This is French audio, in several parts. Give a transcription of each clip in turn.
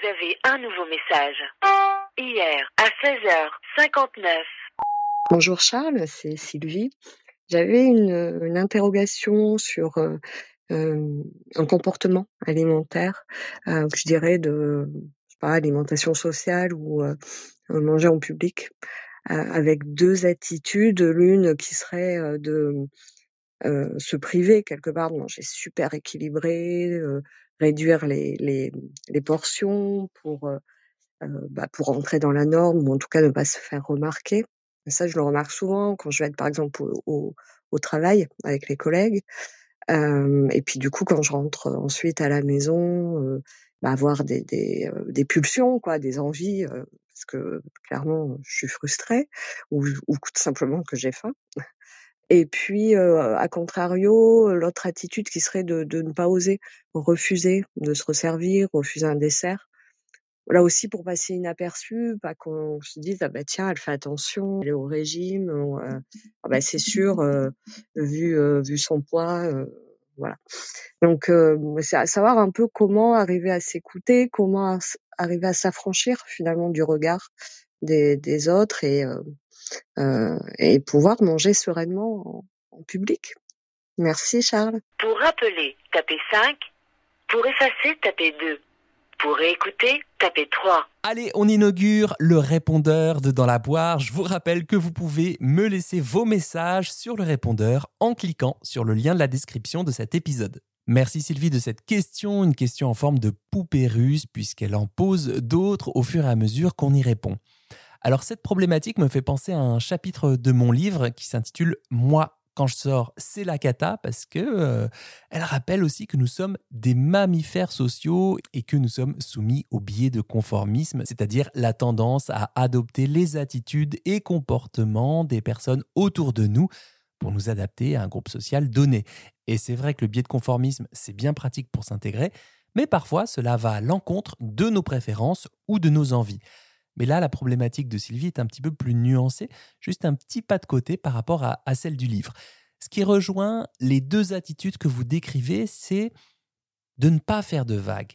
Vous avez un nouveau message. Hier, à 16h59. Bonjour Charles, c'est Sylvie. J'avais une, interrogation sur euh, euh, un comportement alimentaire, euh, je dirais de pas, alimentation sociale ou manger en public, avec deux attitudes. L'une qui serait de se priver quelque part de manger super équilibré, euh, réduire les, les, les portions pour euh, euh, bah, pour entrer dans la norme ou en tout cas ne pas se faire remarquer. Ça, je le remarque souvent quand je vais être par exemple au, au, travail avec les collègues. Euh, et puis du coup, quand je rentre ensuite à la maison, euh, bah, avoir des, des, des pulsions, quoi, des envies, parce que clairement, je suis frustrée ou, ou tout simplement que j'ai faim. Et puis, euh, à contrario, l'autre attitude qui serait de, de ne pas oser refuser de se resservir, refuser un dessert. Là aussi pour passer inaperçu, pas qu'on se dise ah bah tiens elle fait attention, elle est au régime, euh, ah bah c'est sûr euh, vu vu son poids, voilà. Donc c'est à savoir un peu comment arriver à s'écouter, comment arriver à s'affranchir finalement du regard des, des autres et et pouvoir manger sereinement en, en public. Merci Charles. Pour rappeler, tapez 5. Pour effacer, tapez 2. Pour réécouter, tapez 3. Allez, on inaugure le répondeur de Dans la Boire. Je vous rappelle que vous pouvez me laisser vos messages sur le répondeur en cliquant sur le lien de la description de cet épisode. Merci Sylvie de cette question, une question en forme de poupée russe puisqu'elle en pose d'autres au fur et à mesure qu'on y répond. Alors cette problématique me fait penser à un chapitre de mon livre qui s'intitule Moi quand je sors, c'est la cata parce que euh, elle rappelle aussi que nous sommes des mammifères sociaux et que nous sommes soumis au biais de conformisme, c'est-à-dire la tendance à adopter les attitudes et comportements des personnes autour de nous pour nous adapter à un groupe social donné. Et c'est vrai que le biais de conformisme, c'est bien pratique pour s'intégrer, mais parfois cela va à l'encontre de nos préférences ou de nos envies. Mais là, la problématique de Sylvie est un petit peu plus nuancée, juste un petit pas de côté par rapport à, celle du livre. Ce qui rejoint les deux attitudes que vous décrivez, c'est de ne pas faire de vagues.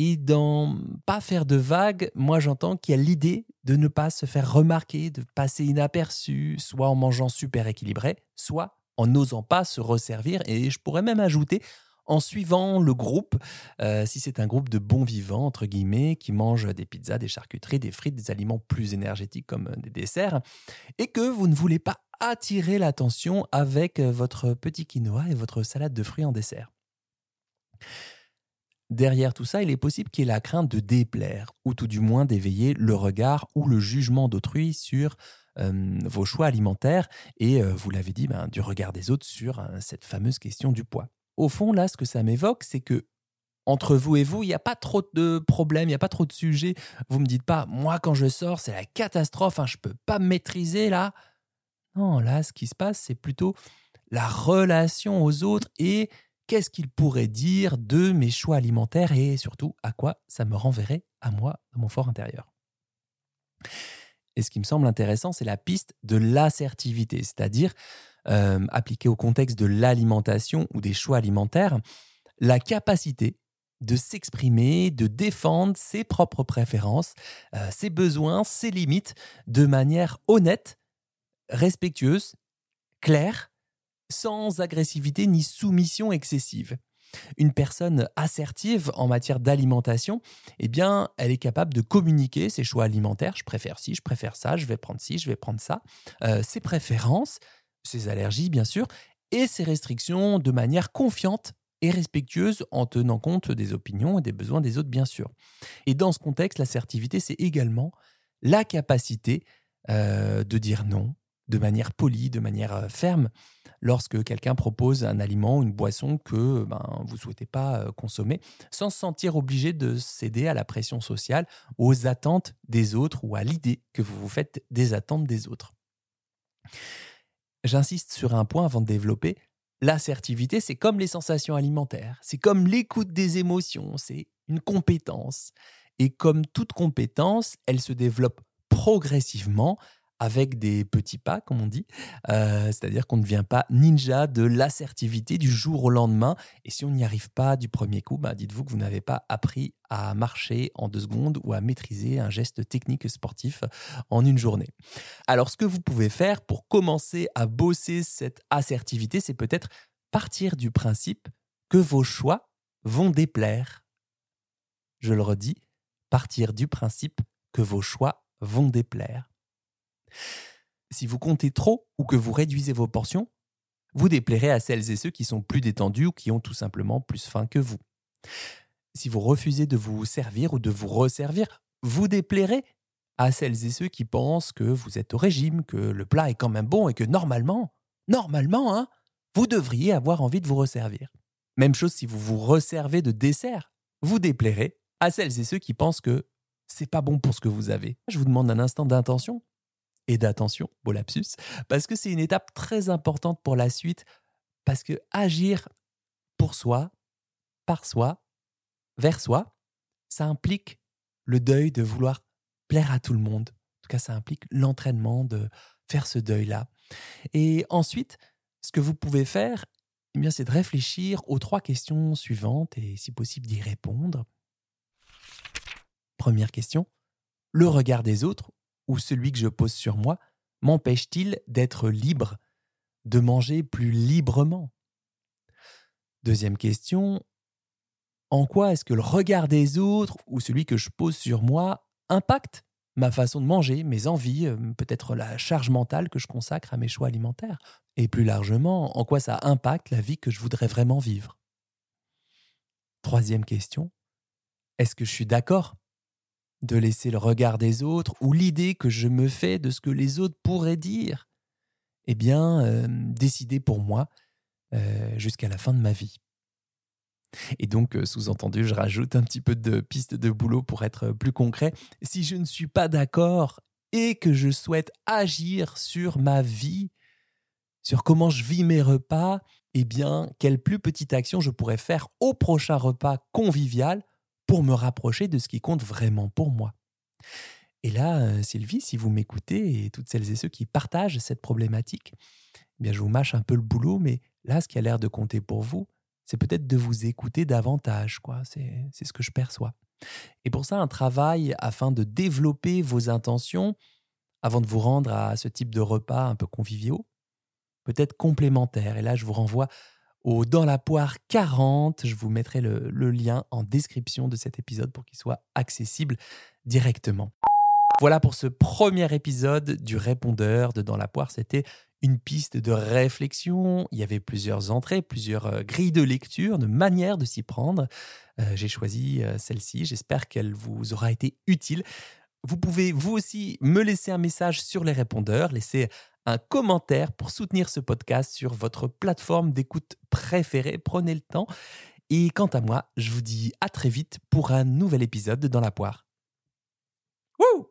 Et dans pas faire de vagues, moi j'entends qu'il y a l'idée de ne pas se faire remarquer, de passer inaperçu, soit en mangeant super équilibré, soit en n'osant pas se resservir. Et je pourrais même ajouter en suivant le groupe, euh, si c'est un groupe de bons vivants, entre guillemets, qui mangent des pizzas, des charcuteries, des frites, des aliments plus énergétiques comme euh, des desserts, et que vous ne voulez pas attirer l'attention avec euh, votre petit quinoa et votre salade de fruits en dessert. Derrière tout ça, il est possible qu'il y ait la crainte de déplaire, ou tout du moins d'éveiller le regard ou le jugement d'autrui sur vos choix alimentaires, et vous l'avez dit, ben, du regard des autres sur cette fameuse question du poids. Au fond, là, ce que ça m'évoque, c'est que entre vous et vous, il n'y a pas trop de problèmes, il n'y a pas trop de sujets. Vous me dites pas, moi, quand je sors, c'est la catastrophe, hein, je peux pas me maîtriser là. Non, là, ce qui se passe, c'est plutôt la relation aux autres et qu'est-ce qu'ils pourraient dire de mes choix alimentaires et surtout à quoi ça me renverrait à moi dans mon fort intérieur. Et ce qui me semble intéressant, c'est la piste de l'assertivité, c'est-à-dire euh, appliquée au contexte de l'alimentation ou des choix alimentaires, la capacité de s'exprimer, de défendre ses propres préférences, euh, ses besoins, ses limites de manière honnête, respectueuse, claire, sans agressivité ni soumission excessive. Une personne assertive en matière d'alimentation, eh bien, elle est capable de communiquer ses choix alimentaires. Je préfère ci, je préfère ça, je vais prendre ci, je vais prendre ça. Euh, ses préférences, ses allergies, bien sûr, et ses restrictions de manière confiante et respectueuse en tenant compte des opinions et des besoins des autres, bien sûr. Et dans ce contexte, l'assertivité, c'est également la capacité euh, de dire non de manière polie, de manière euh, ferme, lorsque quelqu'un propose un aliment, une boisson que ben, vous ne souhaitez pas euh, consommer, sans se sentir obligé de céder à la pression sociale, aux attentes des autres ou à l'idée que vous vous faites des attentes des autres. J'insiste sur un point avant de développer. L'assertivité, c'est comme les sensations alimentaires, c'est comme l'écoute des émotions, c'est une compétence. Et comme toute compétence, elle se développe progressivement avec des petits pas, comme on dit. Euh, c'est-à-dire qu'on ne devient pas ninja de l'assertivité du jour au lendemain. Et si on n'y arrive pas du premier coup, bah, dites-vous que vous n'avez pas appris à marcher en deux secondes ou à maîtriser un geste technique sportif en une journée. Alors, ce que vous pouvez faire pour commencer à bosser cette assertivité, c'est peut-être partir du principe que vos choix vont déplaire. Je le redis, partir du principe que vos choix vont déplaire. Si vous comptez trop ou que vous réduisez vos portions, vous déplairez à celles et ceux qui sont plus détendus ou qui ont tout simplement plus faim que vous. Si vous refusez de vous servir ou de vous resservir, vous déplairez à celles et ceux qui pensent que vous êtes au régime, que le plat est quand même bon et que normalement, normalement, hein, vous devriez avoir envie de vous resservir. Même chose si vous vous resservez de dessert, vous déplairez à celles et ceux qui pensent que c'est pas bon pour ce que vous avez. Je vous demande un instant d'intention et d'attention, beau lapsus, parce que c'est une étape très importante pour la suite, parce que agir pour soi, par soi, vers soi, ça implique le deuil de vouloir plaire à tout le monde. En tout cas, ça implique l'entraînement de faire ce deuil-là. Et ensuite, ce que vous pouvez faire, eh bien, c'est de réfléchir aux trois questions suivantes et si possible d'y répondre. Première question, le regard des autres ou celui que je pose sur moi m'empêche-t-il d'être libre, de manger plus librement? Deuxième question, en quoi est-ce que le regard des autres ou celui que je pose sur moi impacte ma façon de manger, mes envies, euh, peut-être la charge mentale que je consacre à mes choix alimentaires? Et plus largement, en quoi ça impacte la vie que je voudrais vraiment vivre? Troisième question, est-ce que je suis d'accord de laisser le regard des autres ou l'idée que je me fais de ce que les autres pourraient dire, eh bien, euh, décider pour moi euh, jusqu'à la fin de ma vie. Et donc, euh, sous-entendu, je rajoute un petit peu de piste de boulot pour être plus concret. Si je ne suis pas d'accord et que je souhaite agir sur ma vie, sur comment je vis mes repas, eh bien, quelle plus petite action je pourrais faire au prochain repas convivial pour me rapprocher de ce qui compte vraiment pour moi. Et là, euh, Sylvie, si vous m'écoutez et toutes celles et ceux qui partagent cette problématique, eh bien je vous mâche un peu le boulot, mais là, ce qui a l'air de compter pour vous, c'est peut-être de vous écouter davantage, quoi. C'est, c'est ce que je perçois. Et pour ça, un travail afin de développer vos intentions avant de vous rendre à ce type de repas un peu conviviaux, peut-être complémentaire. Et là, je vous renvoie Dans la poire 40. Je vous mettrai le, lien en description de cet épisode pour qu'il soit accessible directement. Voilà pour ce premier épisode du répondeur de Dans la poire. C'était une piste de réflexion. Il y avait plusieurs entrées, plusieurs euh, grilles de lecture, de manières de s'y prendre. Euh, j'ai choisi euh, celle-ci. J'espère qu'elle vous aura été utile. Vous pouvez vous aussi me laisser un message sur les répondeurs, laisser un commentaire pour soutenir ce podcast sur votre plateforme d'écoute préférée. Prenez le temps. Et quant à moi, je vous dis à très vite pour un nouvel épisode de Dans la poire. Wouh